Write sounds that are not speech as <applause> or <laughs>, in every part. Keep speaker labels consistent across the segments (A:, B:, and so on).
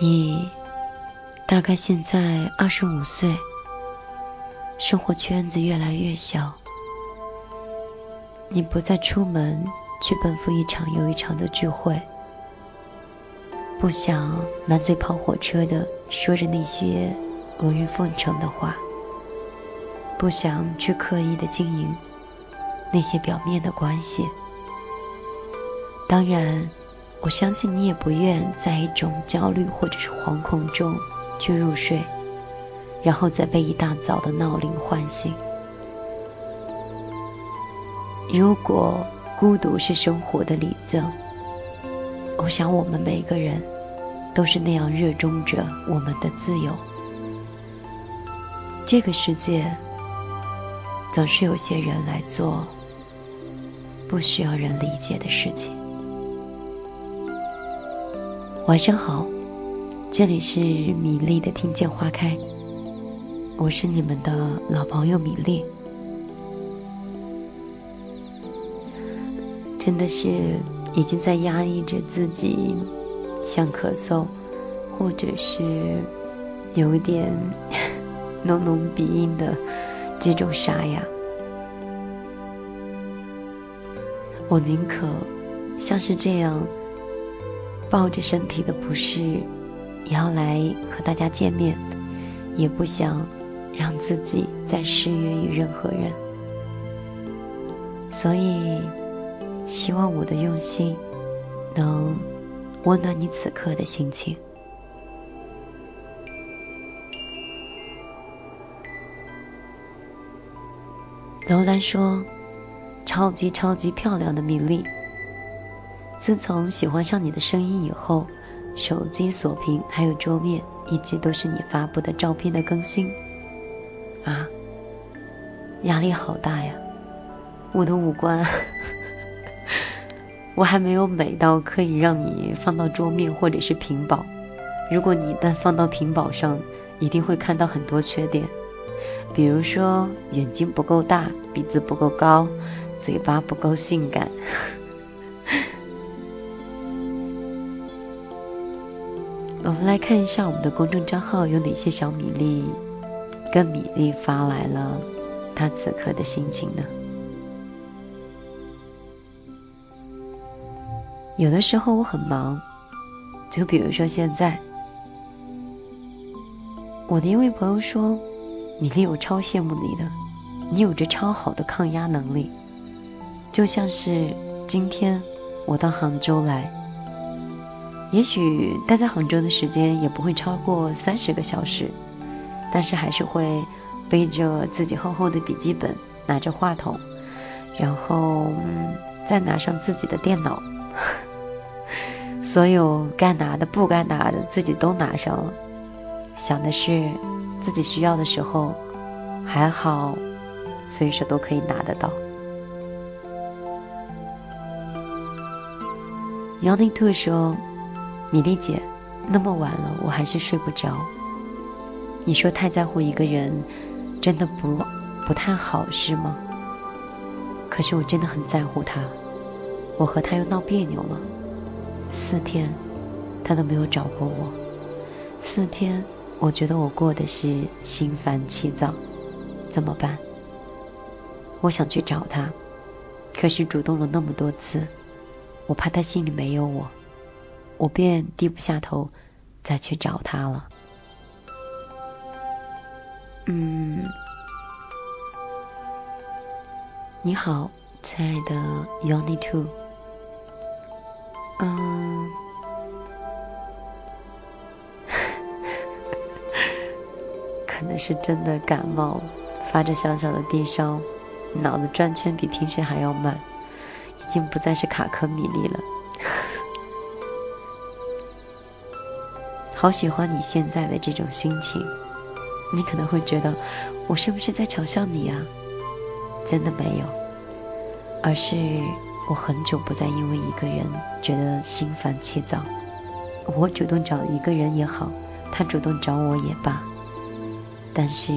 A: 你大概现在二十五岁，生活圈子越来越小，你不再出门去奔赴一场又一场的聚会，不想满嘴跑火车的说着那些阿谀奉承的话，不想去刻意的经营那些表面的关系，当然。我相信你也不愿在一种焦虑或者是惶恐中去入睡，然后再被一大早的闹铃唤醒。如果孤独是生活的礼赠，我想我们每个人都是那样热衷着我们的自由。这个世界总是有些人来做不需要人理解的事情。晚上好，这里是米粒的听见花开，我是你们的老朋友米粒。真的是已经在压抑着自己，像咳嗽，或者是有一点 <laughs> 浓浓鼻音的这种沙哑。我宁可像是这样。抱着身体的不适，也要来和大家见面，也不想让自己再失约于任何人，所以希望我的用心能温暖你此刻的心情。楼兰说：“超级超级漂亮的米粒。”自从喜欢上你的声音以后，手机锁屏还有桌面一直都是你发布的照片的更新。啊，压力好大呀！我的五官，<laughs> 我还没有美到可以让你放到桌面或者是屏保。如果你一旦放到屏保上，一定会看到很多缺点，比如说眼睛不够大，鼻子不够高，嘴巴不够性感。我们来看一下我们的公众账号有哪些小米粒跟米粒发来了他此刻的心情呢？有的时候我很忙，就比如说现在，我的一位朋友说：“米粒，我超羡慕你的，你有着超好的抗压能力，就像是今天我到杭州来。”也许待在杭州的时间也不会超过三十个小时，但是还是会背着自己厚厚的笔记本，拿着话筒，然后再拿上自己的电脑，<laughs> 所有该拿的、不该拿的，自己都拿上了。想的是自己需要的时候，还好随时都可以拿得到。姚内特说。米粒姐，那么晚了，我还是睡不着。你说太在乎一个人，真的不不太好，是吗？可是我真的很在乎他，我和他又闹别扭了，四天，他都没有找过我，四天，我觉得我过的是心烦气躁，怎么办？我想去找他，可是主动了那么多次，我怕他心里没有我。我便低不下头再去找他了。嗯，你好，亲爱的 Yoni Two。嗯，<laughs> 可能是真的感冒，发着小小的低烧，脑子转圈比平时还要慢，已经不再是卡科米粒了。好喜欢你现在的这种心情，你可能会觉得我是不是在嘲笑你呀？真的没有，而是我很久不再因为一个人觉得心烦气躁。我主动找一个人也好，他主动找我也罢，但是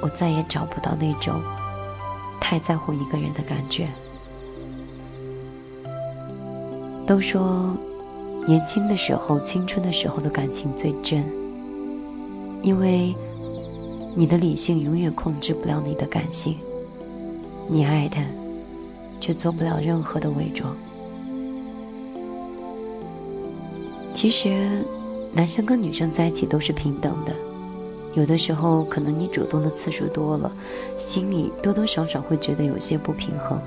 A: 我再也找不到那种太在乎一个人的感觉。都说年轻的时候、青春的时候的感情最真，因为你的理性永远控制不了你的感性，你爱他，却做不了任何的伪装。其实，男生跟女生在一起都是平等的。有的时候，可能你主动的次数多了，心里多多少少会觉得有些不平衡。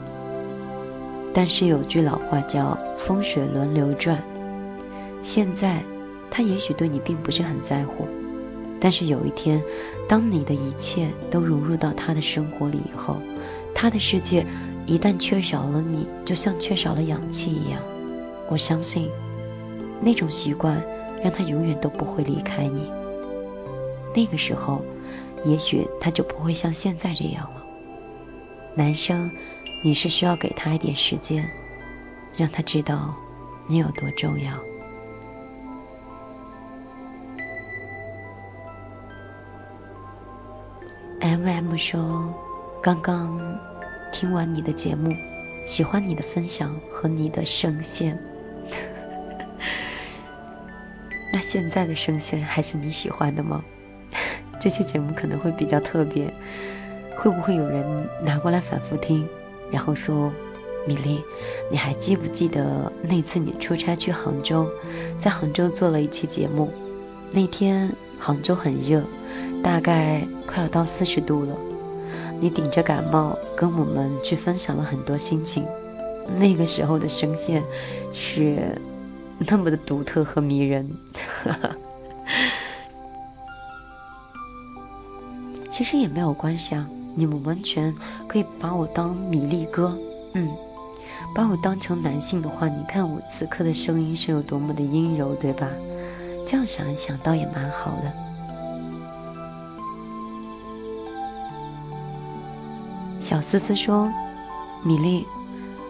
A: 但是有句老话叫“风水轮流转”，现在他也许对你并不是很在乎，但是有一天，当你的一切都融入到他的生活里以后，他的世界一旦缺少了你，就像缺少了氧气一样。我相信，那种习惯让他永远都不会离开你。那个时候，也许他就不会像现在这样了。男生，你是需要给他一点时间，让他知道你有多重要。M 说，刚刚听完你的节目，喜欢你的分享和你的声线。<laughs> 那现在的声线还是你喜欢的吗？<laughs> 这期节目可能会比较特别，会不会有人拿过来反复听，然后说：“米粒，你还记不记得那次你出差去杭州，在杭州做了一期节目？那天杭州很热，大概快要到四十度了，你顶着感冒跟我们去分享了很多心情。那个时候的声线是那么的独特和迷人。”哈哈其实也没有关系啊，你们完全可以把我当米粒哥，嗯，把我当成男性的话，你看我此刻的声音是有多么的阴柔，对吧？这样想一想，倒也蛮好的。小思思说：“米粒，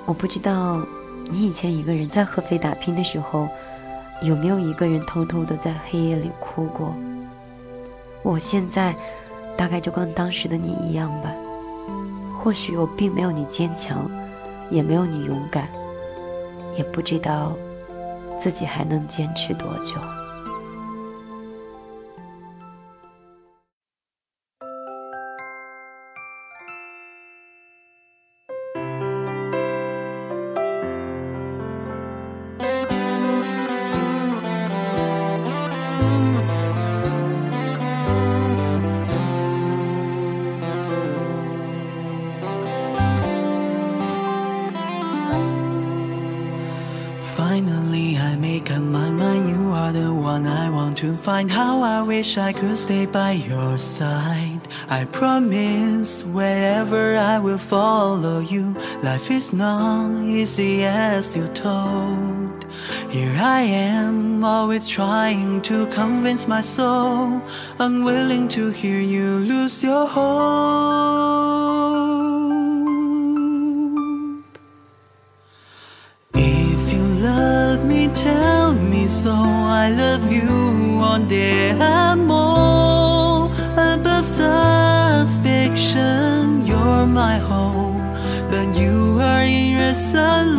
A: 我不知道你以前一个人在合肥打拼的时候，有没有一个人偷偷的在黑夜里哭过？我现在。”大概就跟当时的你一样吧，或许我并没有你坚强，也没有你勇敢，也不知道自己还能坚持多久。
B: Find how I wish I could stay by your side. I promise wherever I will follow you. Life is not easy as you told. Here I am, always trying to convince my soul. Unwilling to hear you lose your hope. If you love me, tell me so. Irresolute.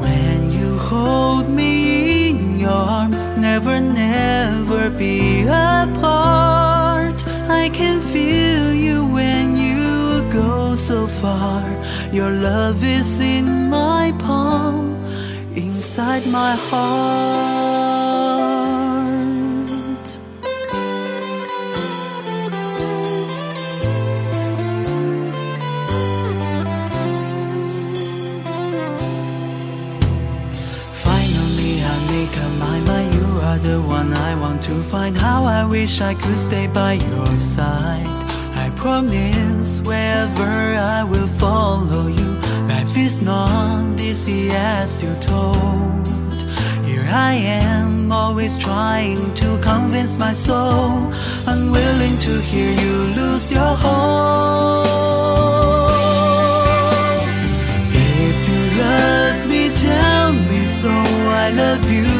B: When you hold me in your arms, never, never be apart. I can feel you when you go so far. Your love is in my palm inside my heart. The one I want to find. How I wish I could stay by your side. I promise wherever I will follow you. Life is not easy as you told. Here I am, always trying to convince my soul, unwilling to hear you lose your hope. If you love me, tell me so. I love you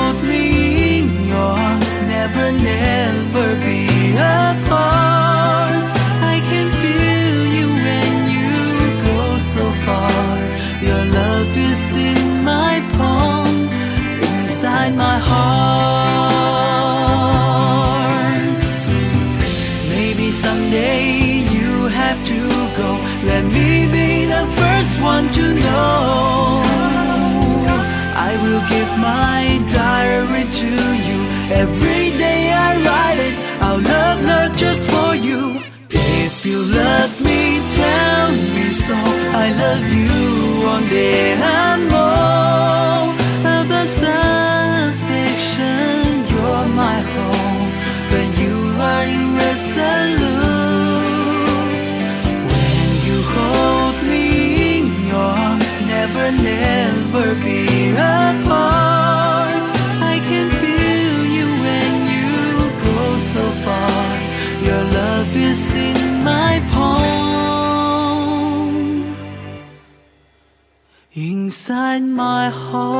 B: inside my heart.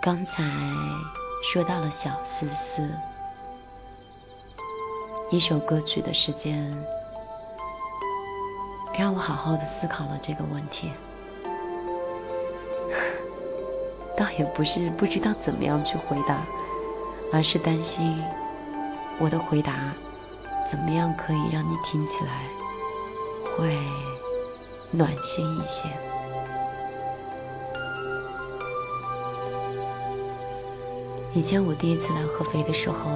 A: 刚才说到了小思思，一首歌曲的时间，让我好好的思考了这个问题。<laughs> 倒也不是不知道怎么样去回答，而是担心我的回答怎么样可以让你听起来会暖心一些。以前我第一次来合肥的时候，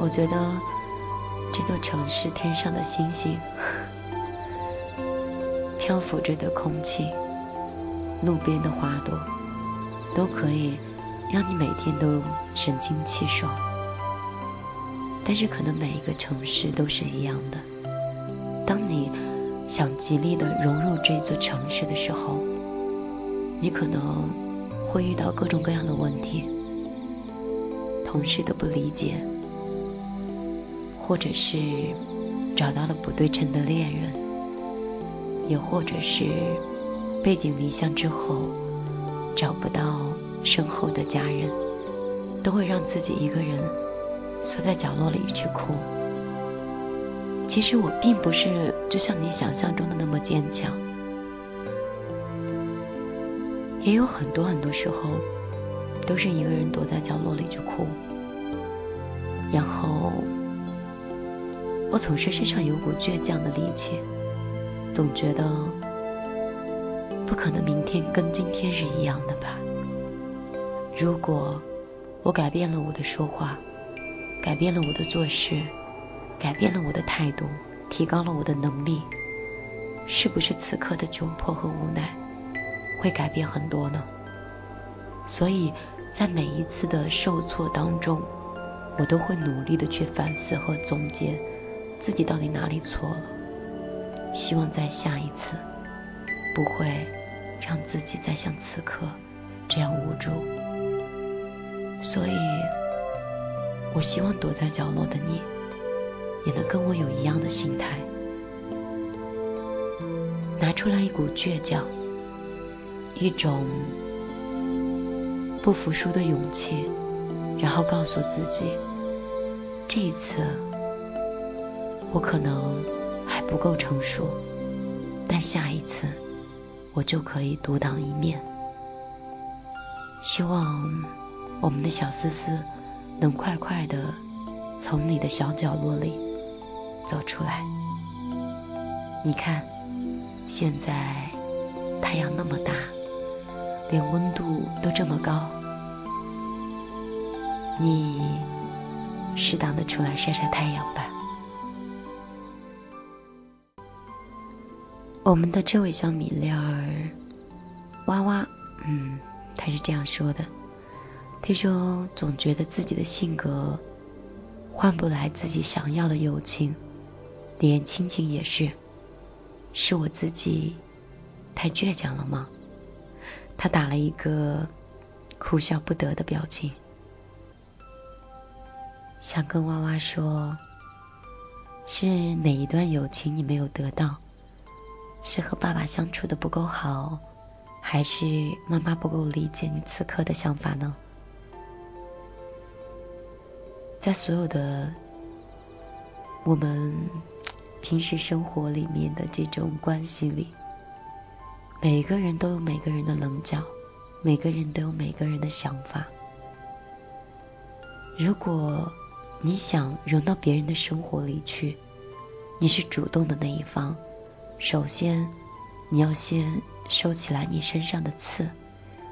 A: 我觉得这座城市天上的星星，<laughs> 漂浮着的空气，路边的花朵，都可以让你每天都神清气爽。但是可能每一个城市都是一样的，当你想极力的融入这座城市的时候，你可能会遇到各种各样的问题，同事的不理解，或者是找到了不对称的恋人，也或者是背井离乡之后找不到身后的家人，都会让自己一个人缩在角落里去哭。其实我并不是就像你想象中的那么坚强。也有很多很多时候，都是一个人躲在角落里去哭，然后我总是身上有股倔强的力气，总觉得不可能明天跟今天是一样的吧。如果我改变了我的说话，改变了我的做事，改变了我的态度，提高了我的能力，是不是此刻的窘迫和无奈？会改变很多呢，所以在每一次的受挫当中，我都会努力的去反思和总结自己到底哪里错了，希望在下一次不会让自己再像此刻这样无助。所以，我希望躲在角落的你，也能跟我有一样的心态，拿出来一股倔强。一种不服输的勇气，然后告诉自己，这一次我可能还不够成熟，但下一次我就可以独当一面。希望我们的小思思能快快的从你的小角落里走出来。你看，现在太阳那么大。连温度都这么高，你适当的出来晒晒太阳吧。我们的这位小米粒儿哇哇，嗯，他是这样说的：他说总觉得自己的性格换不来自己想要的友情，连亲情也是，是我自己太倔强了吗？他打了一个哭笑不得的表情，想跟娃娃说：是哪一段友情你没有得到？是和爸爸相处的不够好，还是妈妈不够理解你此刻的想法呢？在所有的我们平时生活里面的这种关系里。每个人都有每个人的棱角，每个人都有每个人的想法。如果你想融到别人的生活里去，你是主动的那一方，首先你要先收起来你身上的刺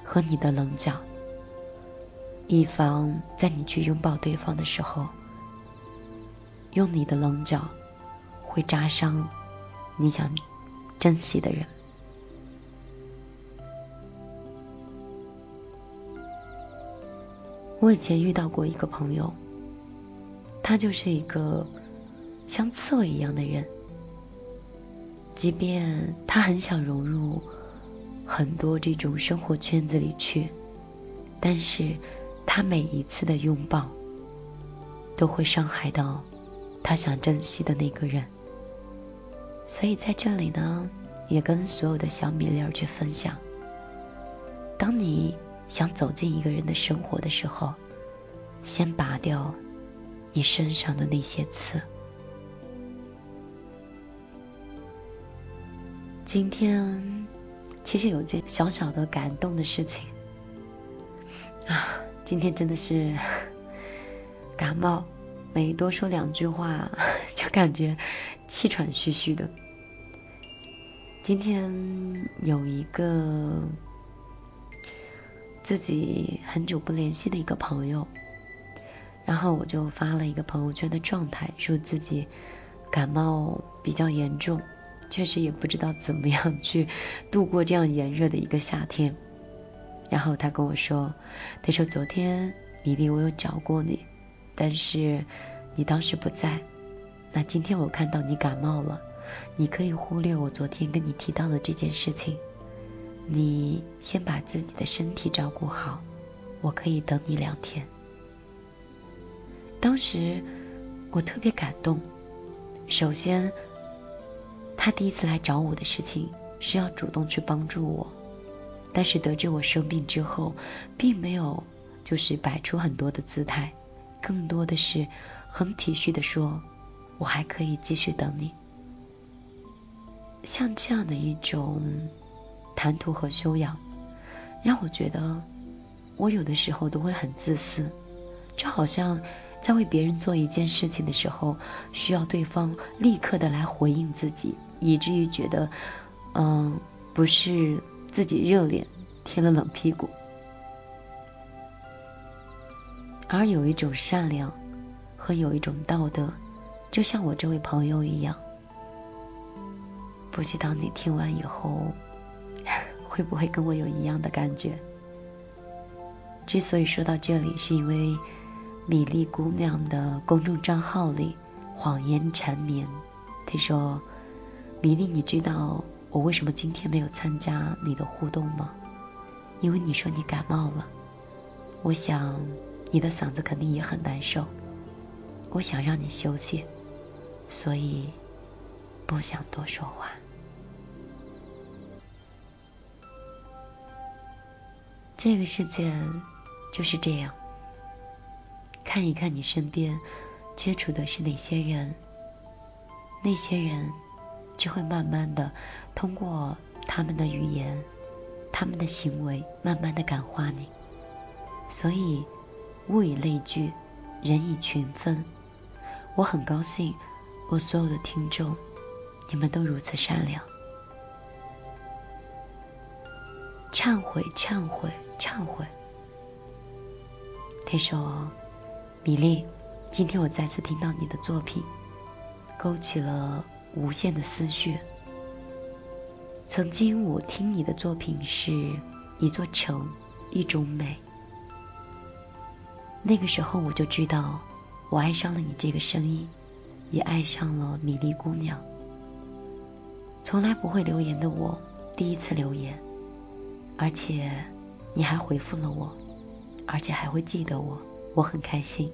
A: 和你的棱角，以防在你去拥抱对方的时候，用你的棱角会扎伤你想珍惜的人。我以前遇到过一个朋友，他就是一个像刺猬一样的人。即便他很想融入很多这种生活圈子里去，但是他每一次的拥抱都会伤害到他想珍惜的那个人。所以在这里呢，也跟所有的小米粒儿去分享：当你。想走进一个人的生活的时候，先拔掉你身上的那些刺。今天其实有件小小的感动的事情啊，今天真的是 <laughs> 感冒，没多说两句话 <laughs> 就感觉气喘吁吁的。今天有一个。自己很久不联系的一个朋友，然后我就发了一个朋友圈的状态，说自己感冒比较严重，确实也不知道怎么样去度过这样炎热的一个夏天。然后他跟我说，他说昨天米粒我有找过你，但是你当时不在。那今天我看到你感冒了，你可以忽略我昨天跟你提到的这件事情。你先把自己的身体照顾好，我可以等你两天。当时我特别感动。首先，他第一次来找我的事情是要主动去帮助我，但是得知我生病之后，并没有就是摆出很多的姿态，更多的是很体恤的说：“我还可以继续等你。”像这样的一种。谈吐和修养，让我觉得，我有的时候都会很自私，就好像在为别人做一件事情的时候，需要对方立刻的来回应自己，以至于觉得，嗯，不是自己热脸贴了冷屁股，而有一种善良和有一种道德，就像我这位朋友一样，不知道你听完以后。<laughs> 会不会跟我有一样的感觉？之所以说到这里，是因为米粒姑娘的公众账号里谎言缠绵。她说：“米粒，你知道我为什么今天没有参加你的互动吗？因为你说你感冒了。我想你的嗓子肯定也很难受。我想让你休息，所以不想多说话。”这个世界就是这样，看一看你身边接触的是哪些人，那些人就会慢慢的通过他们的语言、他们的行为，慢慢的感化你。所以物以类聚，人以群分。我很高兴，我所有的听众，你们都如此善良。忏悔，忏悔。忏悔。他说：“米粒，今天我再次听到你的作品，勾起了无限的思绪。曾经我听你的作品是一座城，一种美。那个时候我就知道，我爱上了你这个声音，也爱上了米粒姑娘。从来不会留言的我，第一次留言，而且。”你还回复了我，而且还会记得我，我很开心。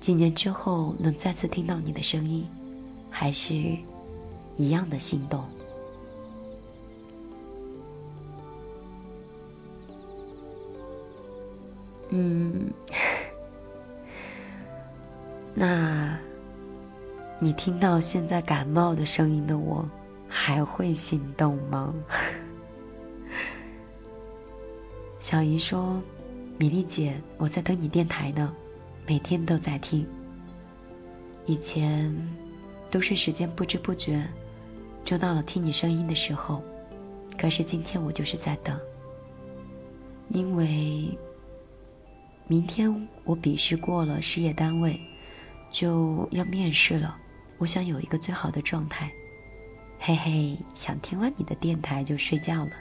A: 几年之后能再次听到你的声音，还是一样的心动。嗯，<laughs> 那你听到现在感冒的声音的我，还会心动吗？<laughs> 小姨说：“米粒姐，我在等你电台呢，每天都在听。以前都是时间不知不觉就到了听你声音的时候，可是今天我就是在等，因为明天我笔试过了，事业单位就要面试了，我想有一个最好的状态。嘿嘿，想听完你的电台就睡觉了，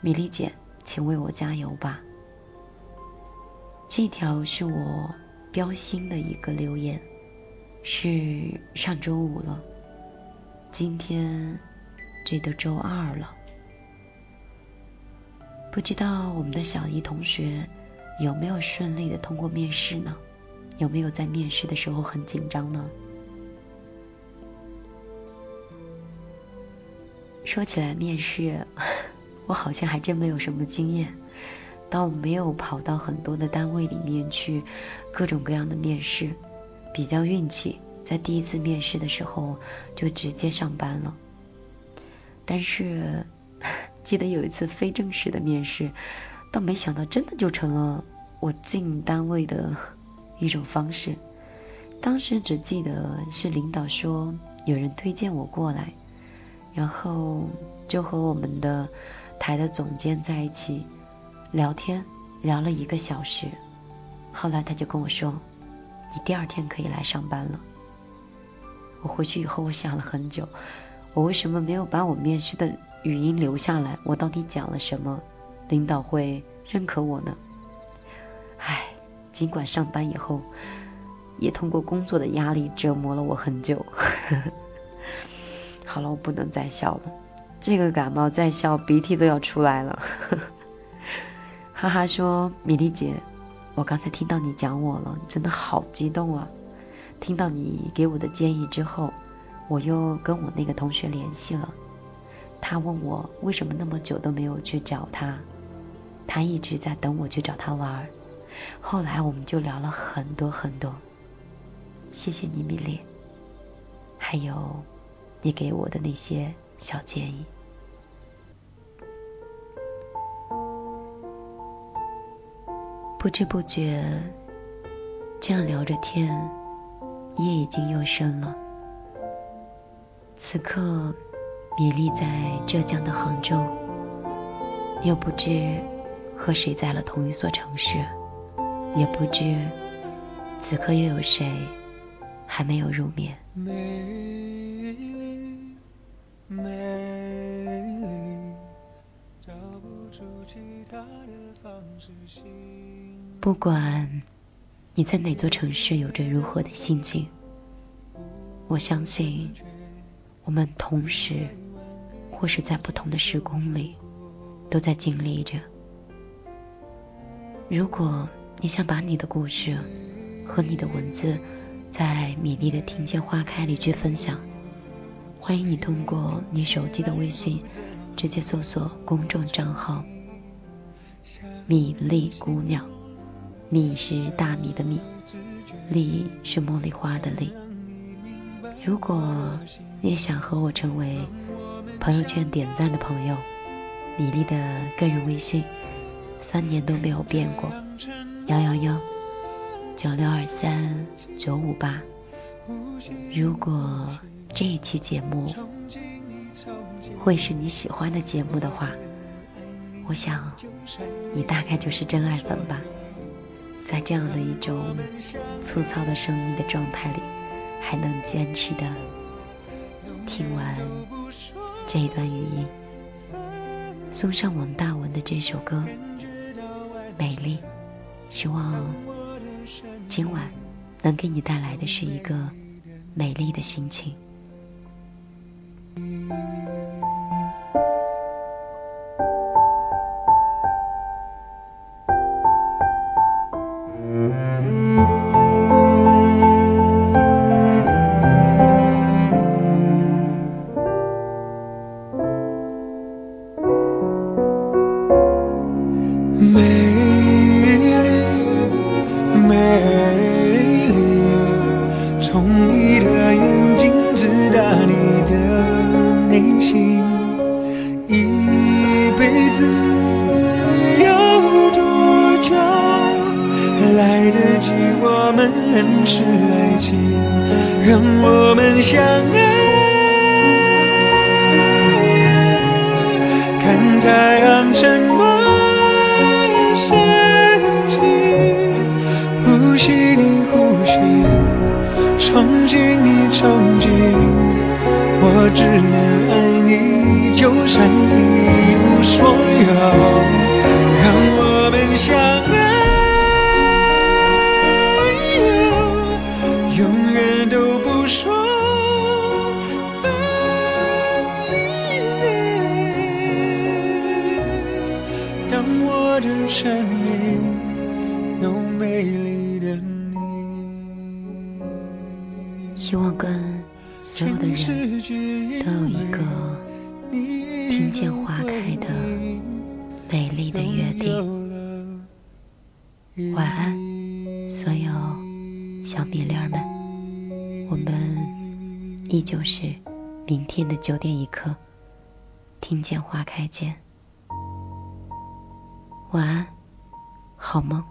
A: 米粒姐。”请为我加油吧。这条是我标新的一个留言，是上周五了，今天这都周二了。不知道我们的小姨同学有没有顺利的通过面试呢？有没有在面试的时候很紧张呢？说起来面试。<laughs> 我好像还真没有什么经验，倒没有跑到很多的单位里面去，各种各样的面试，比较运气，在第一次面试的时候就直接上班了。但是 <laughs> 记得有一次非正式的面试，倒没想到真的就成了我进单位的一种方式。当时只记得是领导说有人推荐我过来，然后就和我们的。台的总监在一起聊天，聊了一个小时。后来他就跟我说：“你第二天可以来上班了。”我回去以后，我想了很久，我为什么没有把我面试的语音留下来？我到底讲了什么，领导会认可我呢？唉，尽管上班以后，也通过工作的压力折磨了我很久。<laughs> 好了，我不能再笑了。这个感冒再笑，鼻涕都要出来了。<laughs> 哈哈，说米粒姐，我刚才听到你讲我了，真的好激动啊！听到你给我的建议之后，我又跟我那个同学联系了。他问我为什么那么久都没有去找他，他一直在等我去找他玩。后来我们就聊了很多很多。谢谢你，米粒，还有你给我的那些。小建议。不知不觉，这样聊着天，夜已经又深了。此刻，米粒在浙江的杭州，又不知和谁在了同一所城市，也不知此刻又有谁还没有入眠。不出其他的方式不管你在哪座城市有着如何的心境，我相信我们同时或是在不同的时空里都在经历着。如果你想把你的故事和你的文字在米粒的听见花开里去分享。欢迎你通过你手机的微信直接搜索公众账号“米粒姑娘”，米是大米的米，粒是茉莉花的粒。如果你也想和我成为朋友圈点赞的朋友，米粒的个人微信三年都没有变过，幺幺幺九六二三九五八。如果这一期节目会是你喜欢的节目的话，我想你大概就是真爱粉吧。在这样的一种粗糙的声音的状态里，还能坚持的听完这一段语音，送上王大文的这首歌《美丽》，希望今晚能给你带来的是一个美丽的心情。九点一刻听见花开见晚安好梦。